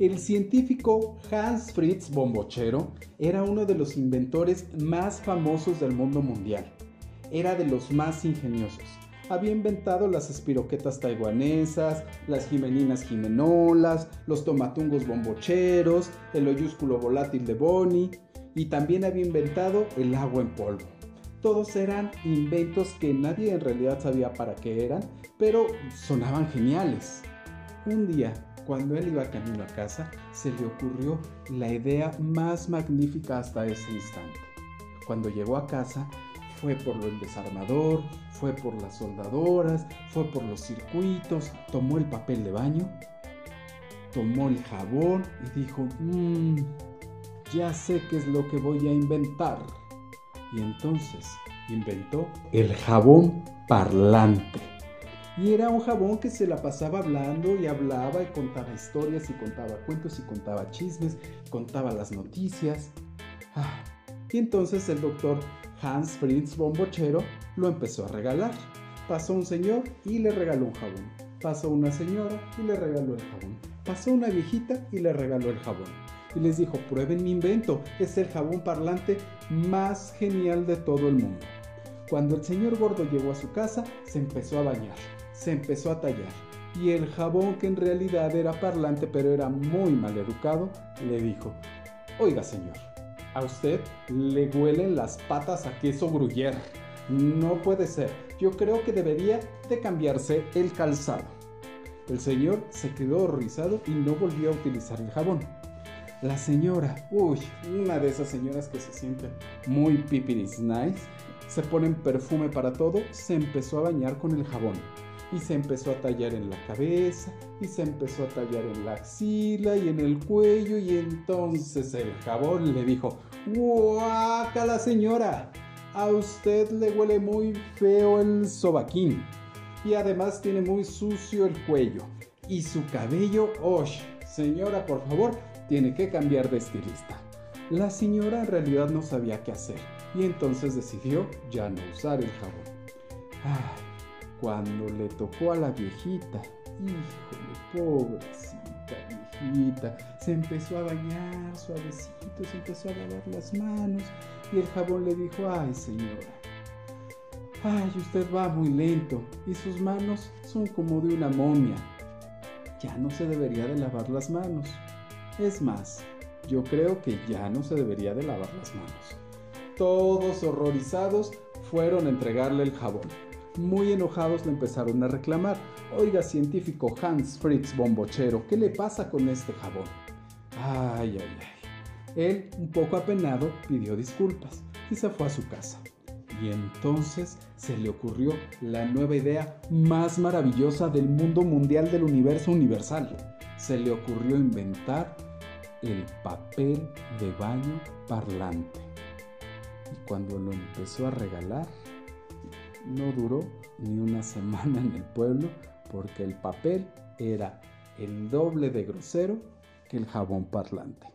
El científico Hans Fritz Bombochero era uno de los inventores más famosos del mundo mundial. Era de los más ingeniosos. Había inventado las espiroquetas taiwanesas, las jimeninas jimenolas, los tomatungos bombocheros, el oyúsculo volátil de Boni y también había inventado el agua en polvo. Todos eran inventos que nadie en realidad sabía para qué eran, pero sonaban geniales. Un día, cuando él iba camino a casa, se le ocurrió la idea más magnífica hasta ese instante. Cuando llegó a casa, fue por el desarmador, fue por las soldadoras, fue por los circuitos, tomó el papel de baño, tomó el jabón y dijo, mmm, ya sé qué es lo que voy a inventar. Y entonces inventó el jabón parlante. Y era un jabón que se la pasaba hablando y hablaba y contaba historias y contaba cuentos y contaba chismes, contaba las noticias. Ah, y entonces el doctor Hans Fritz Bombochero lo empezó a regalar. Pasó un señor y le regaló un jabón. Pasó una señora y le regaló el jabón. Pasó una viejita y le regaló el jabón. Y les dijo, prueben mi invento, es el jabón parlante más genial de todo el mundo. Cuando el señor gordo llegó a su casa, se empezó a bañar se empezó a tallar y el jabón que en realidad era parlante pero era muy mal educado, le dijo, oiga señor, a usted le huelen las patas a queso gruyere. No puede ser, yo creo que debería de cambiarse el calzado. El señor se quedó horrorizado y no volvió a utilizar el jabón. La señora, uy, una de esas señoras que se sienten muy pipiris nice, se ponen perfume para todo, se empezó a bañar con el jabón y se empezó a tallar en la cabeza y se empezó a tallar en la axila y en el cuello y entonces el jabón le dijo, la señora! A usted le huele muy feo el sobaquín y además tiene muy sucio el cuello y su cabello, ¡oh! Señora, por favor, tiene que cambiar de estilista. La señora en realidad no sabía qué hacer y entonces decidió ya no usar el jabón. Cuando le tocó a la viejita, híjole, pobrecita viejita, se empezó a bañar suavecito, se empezó a lavar las manos y el jabón le dijo, ay señora, ay usted va muy lento y sus manos son como de una momia. Ya no se debería de lavar las manos. Es más, yo creo que ya no se debería de lavar las manos. Todos horrorizados fueron a entregarle el jabón. Muy enojados le empezaron a reclamar. Oiga, científico Hans Fritz Bombochero, ¿qué le pasa con este jabón? Ay, ay, ay. Él, un poco apenado, pidió disculpas y se fue a su casa. Y entonces se le ocurrió la nueva idea más maravillosa del mundo mundial del universo universal. Se le ocurrió inventar el papel de baño parlante. Cuando lo empezó a regalar, no duró ni una semana en el pueblo porque el papel era el doble de grosero que el jabón parlante.